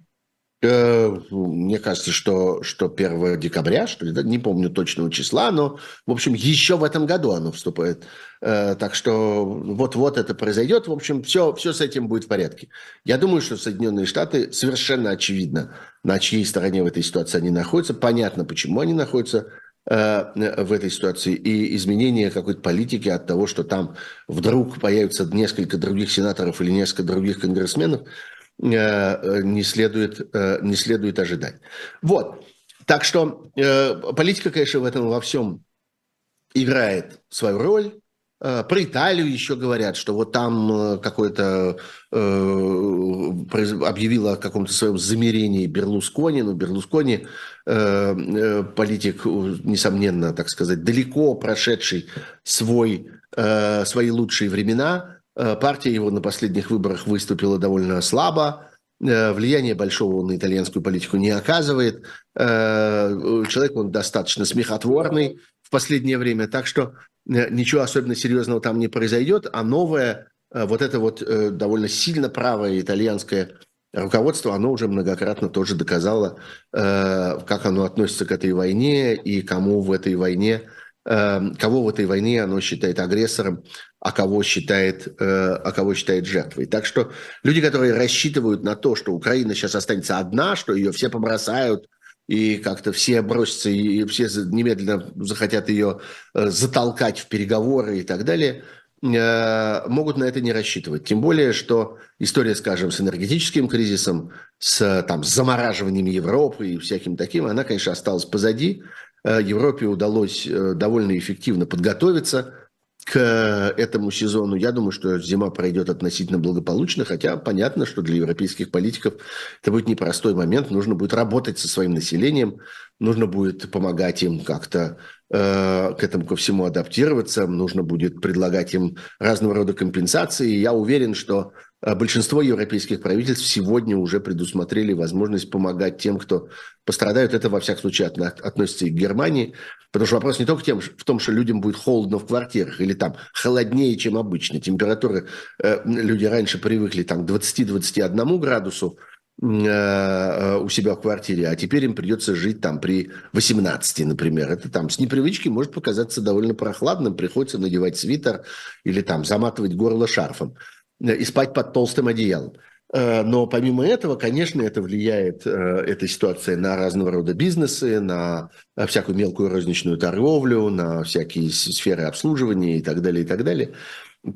Э, мне кажется, что, что 1 декабря, что ли, да? не помню точного числа, но, в общем, еще в этом году оно вступает. Э, так что вот-вот это произойдет. В общем, все, все с этим будет в порядке. Я думаю, что Соединенные Штаты совершенно очевидно, на чьей стороне в этой ситуации они находятся. Понятно, почему они находятся в этой ситуации и изменение какой-то политики от того, что там вдруг появится несколько других сенаторов или несколько других конгрессменов, не следует, не следует ожидать. Вот. Так что политика, конечно, в этом во всем играет свою роль. Э, про Италию еще говорят, что вот там э, какое-то э, объявило о каком-то своем замерении Берлускони. Ну, Берлускони э, э, политик, несомненно, так сказать, далеко прошедший свой, э, свои лучшие времена. Партия его на последних выборах выступила довольно слабо. Влияние большого на итальянскую политику не оказывает. Человек он достаточно смехотворный в последнее время. Так что Э, ничего особенно серьезного там не произойдет, а новое, э, вот это вот э, довольно сильно правое итальянское руководство, оно уже многократно тоже доказало, как оно относится к этой войне и кому в этой войне, кого в этой войне оно считает агрессором, а кого считает, а кого считает жертвой. Так что люди, которые рассчитывают на то, что Украина сейчас останется одна, что ее все побросают, и как-то все бросятся, и все немедленно захотят ее э, затолкать в переговоры и так далее, э, могут на это не рассчитывать. Тем более, что история, скажем, с энергетическим кризисом, с там, замораживанием Европы и всяким таким, она, конечно, осталась позади. Э, Европе удалось довольно эффективно подготовиться к этому сезону. Я думаю, что зима пройдет относительно благополучно, хотя понятно, что для европейских политиков это будет непростой момент. Нужно будет работать со своим населением, нужно будет помогать им как-то э, к этому ко всему адаптироваться, нужно будет предлагать им разного рода компенсации. Я уверен, что большинство европейских правительств сегодня уже предусмотрели возможность помогать тем, кто пострадают. Это, во всяком случае, относится и к Германии. Потому что вопрос не только тем, в том, что людям будет холодно в квартирах или там холоднее, чем обычно. Температуры э, люди раньше привыкли там, к 20-21 градусу э, э, у себя в квартире, а теперь им придется жить там при 18, например. Это там с непривычки может показаться довольно прохладным, приходится надевать свитер или там заматывать горло шарфом. Э, и спать под толстым одеялом. Э, но помимо этого, конечно, это влияет, э, эта ситуация, на разного рода бизнесы, на всякую мелкую розничную торговлю, на всякие сферы обслуживания и так далее, и так далее.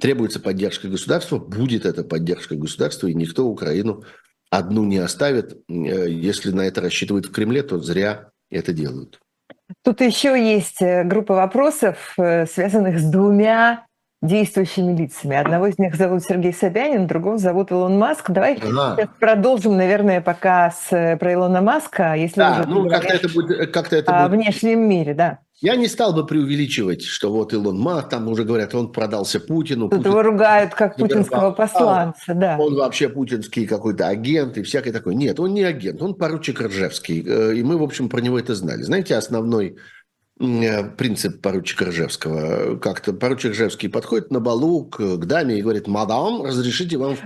Требуется поддержка государства, будет эта поддержка государства, и никто Украину одну не оставит. Если на это рассчитывают в Кремле, то зря это делают. Тут еще есть группа вопросов, связанных с двумя действующими лицами. Одного из них зовут Сергей Собянин, другого зовут Илон Маск. Давай ага. продолжим, наверное, пока с, э, про Илона Маска, если да, уже ну, как-то это будет, э, как-то это о будет... внешнем мире, да. Я не стал бы преувеличивать, что вот Илон Маск, там уже говорят, он продался Путину. Тут Путин... его ругают как путинского посланца, да. Он вообще путинский какой-то агент и всякий такой. Нет, он не агент, он поручик Ржевский. Э, и мы, в общем, про него это знали. Знаете, основной принцип поручика Ржевского. Как-то поручик Ржевский подходит на балу к, к даме и говорит, мадам, разрешите вам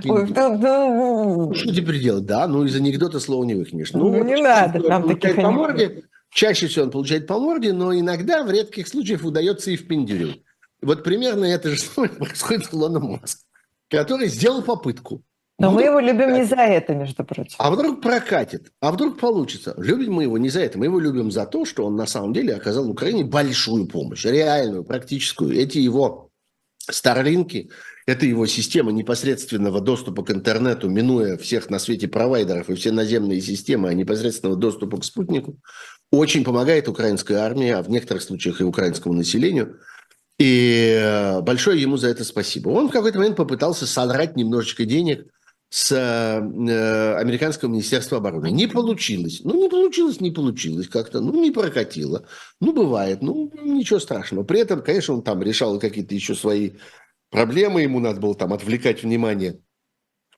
да, ну, что теперь делать? Да, ну из анекдота слова не выкинешь. Ну, ну не надо. Там таких по морде, чаще всего он получает по морде, но иногда в редких случаях удается и в пиндюрю. Вот примерно это же происходит с Илоном Маском, который сделал попытку. Но вдруг мы его любим не за это, между прочим. А вдруг прокатит? А вдруг получится? Любим мы его не за это. Мы его любим за то, что он на самом деле оказал Украине большую помощь, реальную, практическую. Эти его Старлинки – это его система непосредственного доступа к интернету, минуя всех на свете провайдеров и все наземные системы, а непосредственного доступа к спутнику, очень помогает украинской армии, а в некоторых случаях и украинскому населению. И э, большое ему за это спасибо. Он в какой-то момент попытался содрать немножечко денег – с э, американского министерства обороны. Не получилось. Ну, не получилось, не получилось как-то. Ну, не прокатило. Ну, бывает. Ну, ничего страшного. При этом, конечно, он там решал какие-то еще свои проблемы. Ему надо было там отвлекать внимание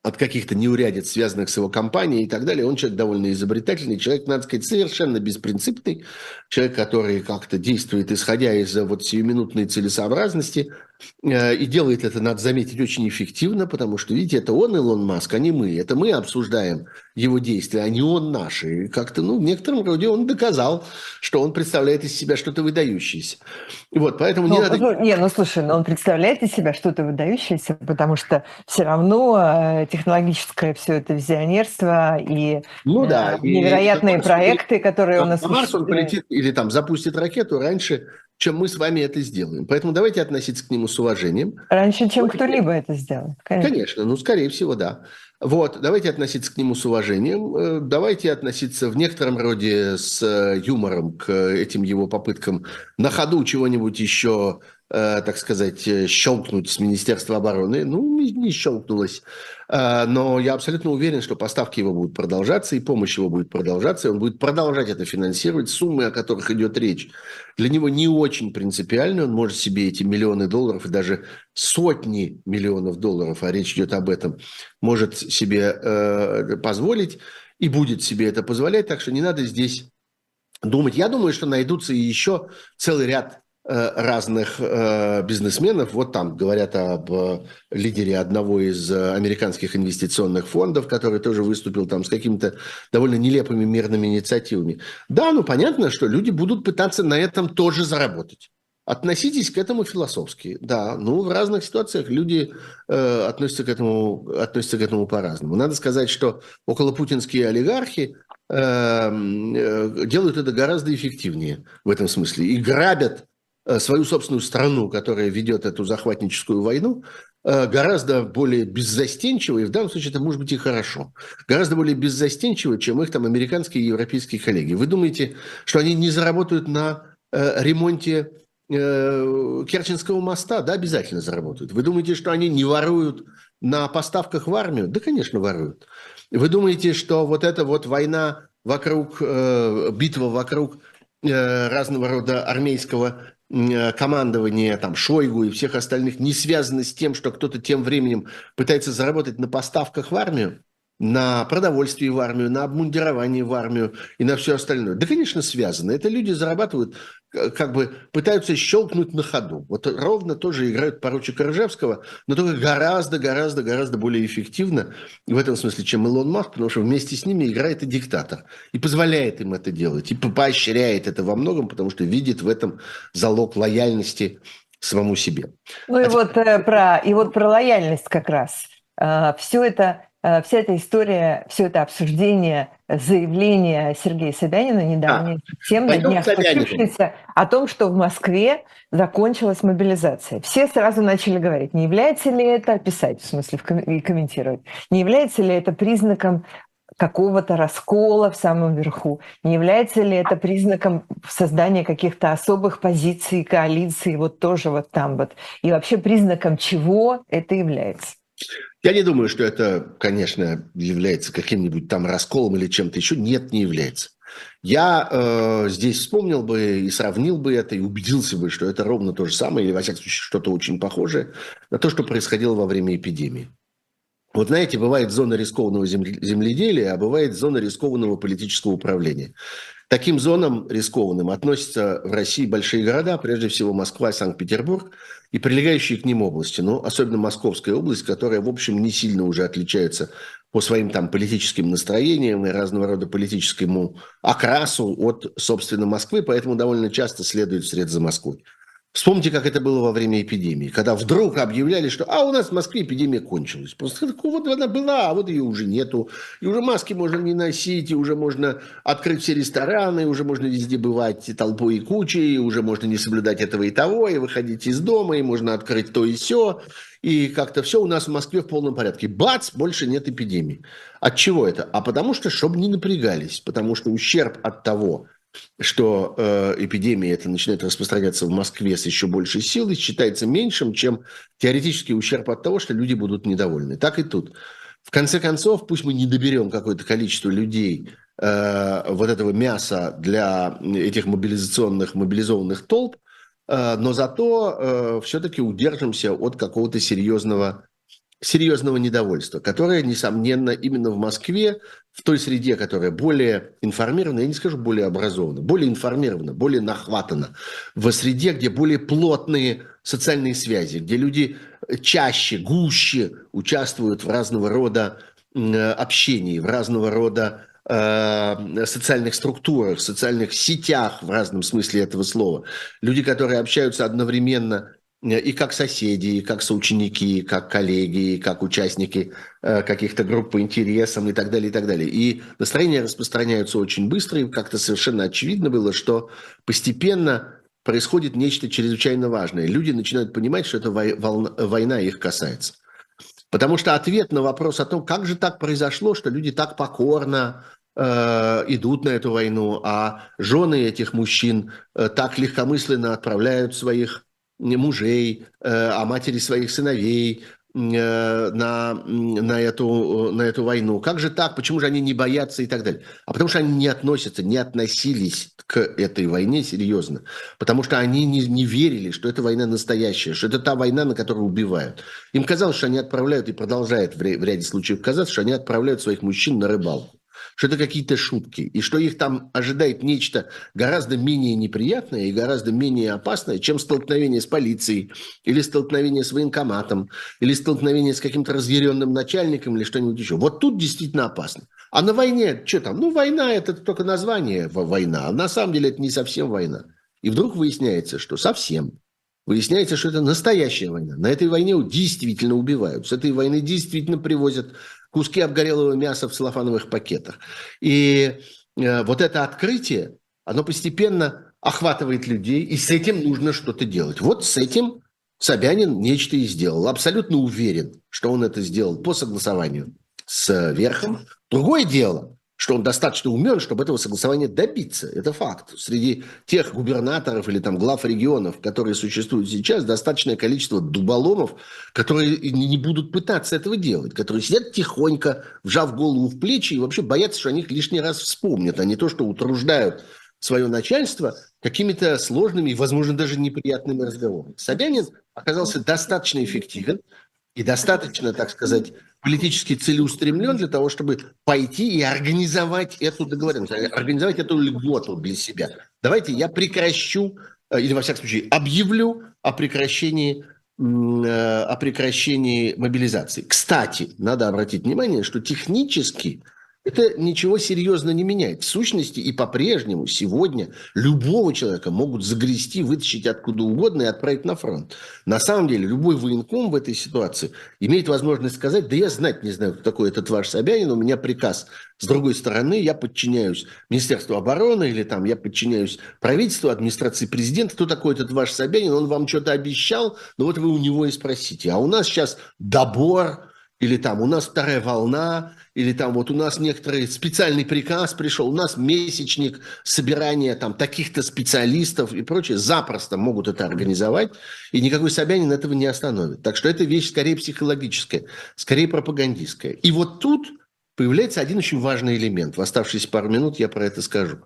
от каких-то неурядиц, связанных с его компанией и так далее. Он человек довольно изобретательный, человек, надо сказать, совершенно беспринципный, человек, который как-то действует, исходя из вот сиюминутной целесообразности, Э, и делает это, надо заметить, очень эффективно, потому что, видите, это он, Илон Маск, а не мы. Это мы обсуждаем его действия, а не он наши. И как-то, ну, в некотором роде он доказал, что он представляет из себя что-то выдающееся. Вот, поэтому ну, не надо... Ну, не, ну, слушай, но он представляет из себя что-то выдающееся, потому что все равно э, технологическое все это визионерство и ну, да, невероятные и, проекты, которые нас... На Марс он полетит или там запустит ракету раньше, чем мы с вами это сделаем. Поэтому давайте относиться к нему с уважением. Раньше, чем кто-либо это сделает. Конечно. конечно, ну, скорее всего, да. Вот, давайте относиться к нему с уважением, э, давайте относиться в некотором роде с э, юмором к этим его попыткам на ходу чего-нибудь еще Э, так сказать, э, щелкнуть с Министерства обороны. Ну, не щелкнулось. Э, но я абсолютно уверен, что поставки его будут продолжаться, и помощь его будет продолжаться, и он будет продолжать это финансировать. Суммы, о которых идет речь, для него не очень принципиальны. Он может себе эти миллионы долларов и даже сотни миллионов долларов, а речь идет об этом, может себе э, позволить и будет себе это позволять. Так что не надо здесь думать. Я думаю, что найдутся еще целый ряд разных э, бизнесменов. Вот там говорят об э, лидере одного из американских инвестиционных фондов, который тоже выступил там с какими-то довольно нелепыми мирными инициативами. Да, ну понятно, что люди будут пытаться на этом тоже заработать. Относитесь к этому философски. Да, ну в разных ситуациях люди э, относятся, к этому, относятся к этому по-разному. Надо сказать, что околопутинские олигархи э, э, делают это гораздо эффективнее в этом смысле и грабят Э, свою собственную страну, которая ведет эту захватническую войну, э, гораздо более беззастенчиво, и в данном случае это может быть и хорошо, гораздо более беззастенчиво, чем их там американские и европейские коллеги. Вы думаете, что они не заработают на э, ремонте Керченского моста? Да, обязательно заработают. Вы думаете, что они не воруют на поставках в армию? Да, конечно, воруют. Вы думаете, что вот эта вот война вокруг, битва вокруг разного рода армейского Э, командование, там, Шойгу и всех остальных не связано с тем, что кто-то тем временем пытается заработать на поставках в армию, на продовольствие в армию, на обмундирование в армию и на все остальное? Да, конечно, связано. Это люди зарабатывают, как бы пытаются щелкнуть на ходу. Вот ровно тоже играют поручика Ржевского, но только гораздо, гораздо, гораздо более эффективно в этом смысле, чем Илон Маск, потому что вместе с ними играет и диктатор. И позволяет им это делать, и поощряет это во многом, потому что видит в этом залог лояльности самому себе. Ну и, а вот, теперь... э, про, и вот про лояльность как раз. Э, все это Э, вся эта история, все это обсуждение, заявление Сергея Собянина недавнее, а, тем на днях случившееся, о том, что в Москве закончилась мобилизация. Все сразу начали говорить, не является ли это, писать в смысле и комментировать, не является ли это признаком какого-то раскола в самом верху? Не является ли это признаком создания каких-то особых позиций, коалиций, вот тоже вот там вот? И вообще признаком чего это является? Я не думаю, что это, конечно, является каким-нибудь там расколом или чем-то еще. Нет, не является. Я э, здесь вспомнил бы и сравнил бы это, и убедился бы, что это ровно то же самое, или, во всяком случае, что-то очень похожее на то, что происходило во время эпидемии. Вот знаете, бывает зона рискованного земледелия, а бывает зона рискованного политического управления. таким зонам рискованным относятся в России большие города, прежде всего Москва и Санкт-Петербург, и прилегающие к ним области, ну, особенно Московская область, которая, в общем, не сильно уже отличается по своим там политическим настроениям и разного рода политическому окрасу от, собственно, Москвы, поэтому довольно часто следует вслед за Москвой. Вспомните, как это было во время эпидемии, когда вдруг объявляли, что «а, у нас в Москве эпидемия кончилась». Просто вот она была, а вот ее уже нету. И уже маски можно не носить, и уже можно открыть все рестораны, и уже можно везде бывать толпой и кучей, и уже можно не соблюдать этого и того, и выходить из дома, и можно открыть то и все. И как-то все у нас в Москве в полном порядке. Бац, больше нет эпидемии. От чего это? А потому что, чтобы не напрягались, потому что ущерб от того, что э, эпидемия это начинает распространяться в Москве с еще большей силой, считается меньшим, чем теоретический ущерб от того, что люди будут недовольны. Так и тут. В конце концов, пусть мы не доберем какое-то количество людей э, вот этого мяса для этих мобилизационных, мобилизованных толп, э, но зато э, все-таки удержимся от какого-то серьезного серьезного недовольства, которое, несомненно, именно в Москве, в той среде, которая более информирована, я не скажу более образована, более информирована, более нахватана, в среде, где более плотные социальные связи, где люди чаще, гуще участвуют в разного рода общении, в разного рода э, социальных структурах, социальных сетях в разном смысле этого слова. Люди, которые общаются одновременно и как соседи, и как соученики, и как коллеги, и как участники э, каких-то групп по интересам и так далее, и так далее. И настроения распространяются очень быстро, и как-то совершенно очевидно было, что постепенно происходит нечто чрезвычайно важное. Люди начинают понимать, что эта война их касается. Потому что ответ на вопрос о том, как же так произошло, что люди так покорно э, идут на эту войну, а жены этих мужчин э, так легкомысленно отправляют своих мужей, э, а матери своих сыновей э, на, на, эту, на эту войну. Как же так? Почему же они не боятся и так далее? А потому что они не относятся, не относились к этой войне серьезно. Потому что они не, не верили, что эта война настоящая, что это та война, на которую убивают. Им казалось, что они отправляют, и продолжает в ряде случаев казаться, что они отправляют своих мужчин на рыбалку что это какие-то шутки, и что их там ожидает нечто гораздо менее неприятное и гораздо менее опасное, чем столкновение с полицией, или столкновение с военкоматом, или столкновение с каким-то разъяренным начальником, или что-нибудь еще. Вот тут действительно опасно. А на войне, что там? Ну, война – это только название война, а на самом деле это не совсем война. И вдруг выясняется, что совсем. Выясняется, что это настоящая война. На этой войне действительно убивают. С этой войны действительно привозят куски обгорелого мяса в целлофановых пакетах. И э, вот это открытие, оно постепенно охватывает людей, и с этим нужно что-то делать. Вот с этим Собянин нечто и сделал. Абсолютно уверен, что он это сделал по согласованию с Верхом. Другое дело, что он достаточно умен, чтобы этого согласования добиться. Это факт. Среди тех губернаторов или там глав регионов, которые существуют сейчас, достаточное количество дуболомов, которые не будут пытаться этого делать, которые сидят тихонько, вжав голову в плечи и вообще боятся, что они их лишний раз вспомнят, а не то, что утруждают свое начальство какими-то сложными и, возможно, даже неприятными разговорами. Собянин оказался достаточно эффективен и достаточно, так сказать, политически целеустремлен для того, чтобы пойти и организовать эту договоренность, организовать эту льготу для себя. Давайте я прекращу, э, или во всяком случае объявлю о прекращении э, о прекращении мобилизации. Кстати, надо обратить внимание, что технически это ничего серьезно не меняет. В сущности и по-прежнему сегодня любого человека могут загрести, вытащить откуда угодно и отправить на фронт. На самом деле любой военком в этой ситуации имеет возможность сказать, да я знать не знаю, кто такой этот ваш Собянин, у меня приказ. С другой стороны, я подчиняюсь Министерству обороны или там я подчиняюсь правительству, администрации президента. Кто такой этот ваш Собянин? Он вам что-то обещал, но вот вы у него и спросите. А у нас сейчас добор, или там у нас вторая волна, или там вот у нас некоторый специальный приказ пришел, у нас месячник собирания там таких-то специалистов и прочее, запросто могут это организовать, и никакой Собянин этого не остановит. Так что это вещь скорее психологическая, скорее пропагандистская. И вот тут появляется один очень важный элемент. В оставшиеся пару минут я про это скажу.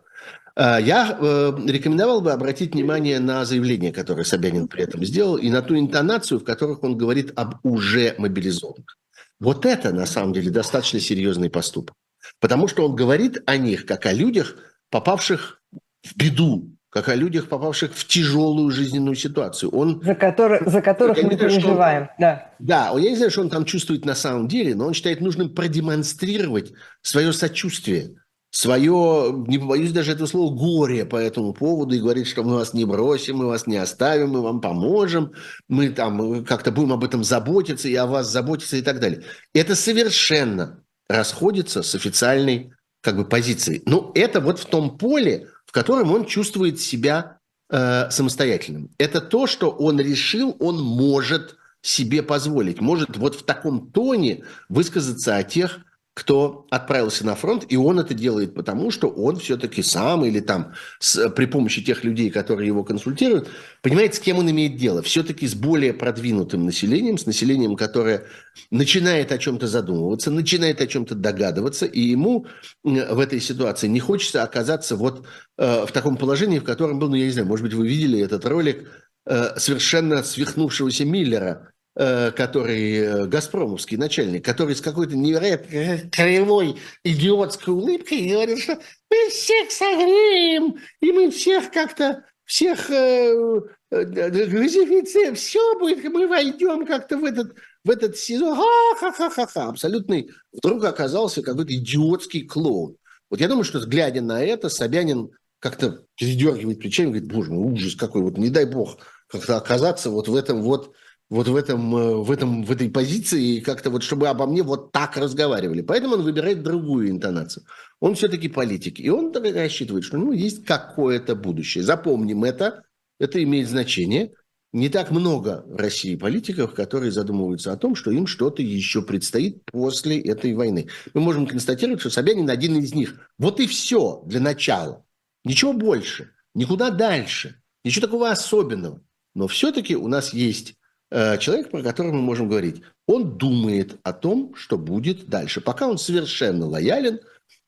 А, я э, рекомендовал бы обратить внимание на заявление, которое Собянин при этом сделал, и на ту интонацию, в которых он говорит об уже мобилизованных. Вот это, на самом деле, достаточно серьезный поступок. Потому что он говорит о них, как о людях, попавших в беду, как о людях, попавших в тяжелую жизненную ситуацию. Он, за, который, за которых мы переживаем. Он, да. да, я не знаю, что он там чувствует на самом деле, но он считает нужным продемонстрировать свое сочувствие свое, не побоюсь даже этого слова, горе по этому поводу и говорит, что мы вас не бросим, мы вас не оставим, мы вам поможем, мы там как-то будем об этом заботиться и о вас заботиться и так далее. Это совершенно расходится с официальной как бы позицией. Но это вот в том поле, в котором он чувствует себя э, самостоятельным. Это то, что он решил, он может себе позволить, может вот в таком тоне высказаться о тех кто отправился на фронт, и он это делает потому, что он все-таки сам или там с, при помощи тех людей, которые его консультируют, понимает, с кем он имеет дело. Все-таки с более продвинутым населением, с населением, которое начинает о чем-то задумываться, начинает о чем-то догадываться, и ему в этой ситуации не хочется оказаться вот э, в таком положении, в котором был, ну я не знаю, может быть, вы видели этот ролик э, совершенно свихнувшегося Миллера, который газпромовский начальник, который с какой-то невероятно кривой идиотской улыбкой говорит, что мы всех согреем, и мы всех как-то, всех э, газифицируем, все будет, мы войдем как-то в этот, в этот сезон. Ха-ха-ха-ха-ха. Абсолютный вдруг оказался какой-то идиотский клоун. Вот я думаю, что глядя на это, Собянин как-то передергивает плечами, говорит, боже мой, ужас какой, вот не дай бог как-то оказаться вот в этом вот, вот в этом, э, в этом, в этой позиции, как-то вот, чтобы обо мне вот так разговаривали. Поэтому он выбирает другую интонацию. Он все-таки политик, и он рассчитывает, что у него есть какое-то будущее. Запомним это, это имеет значение. Не так много в России политиков, которые задумываются о том, что им что-то еще предстоит после этой войны. Мы можем констатировать, что Собянин один из них. Вот и все для начала. Ничего больше, никуда дальше, ничего такого особенного. Но все-таки у нас есть человек, про которого мы можем говорить. Он думает о том, что будет дальше. Пока он совершенно лоялен,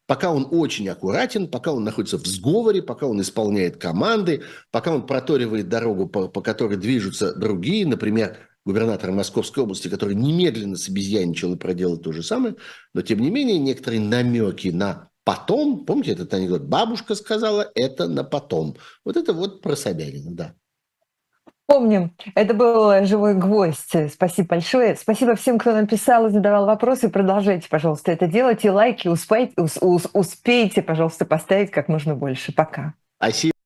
пока он очень аккуратен, пока он находится в сговоре, пока он исполняет команды, пока он проторивает дорогу, по, по которой движутся другие, например, губернатор Московской области, который немедленно с обезьяничал и проделал то же самое, но тем не менее некоторые намеки на потом, помните этот анекдот, бабушка сказала, это на потом. Вот это вот про Собянина, да. Помним. Это был «Живой гвоздь». Спасибо большое. Спасибо всем, кто написал и задавал вопросы. Продолжайте, пожалуйста, это делать. И лайки успейте, успейте, пожалуйста, поставить как можно больше. Пока. Спасибо.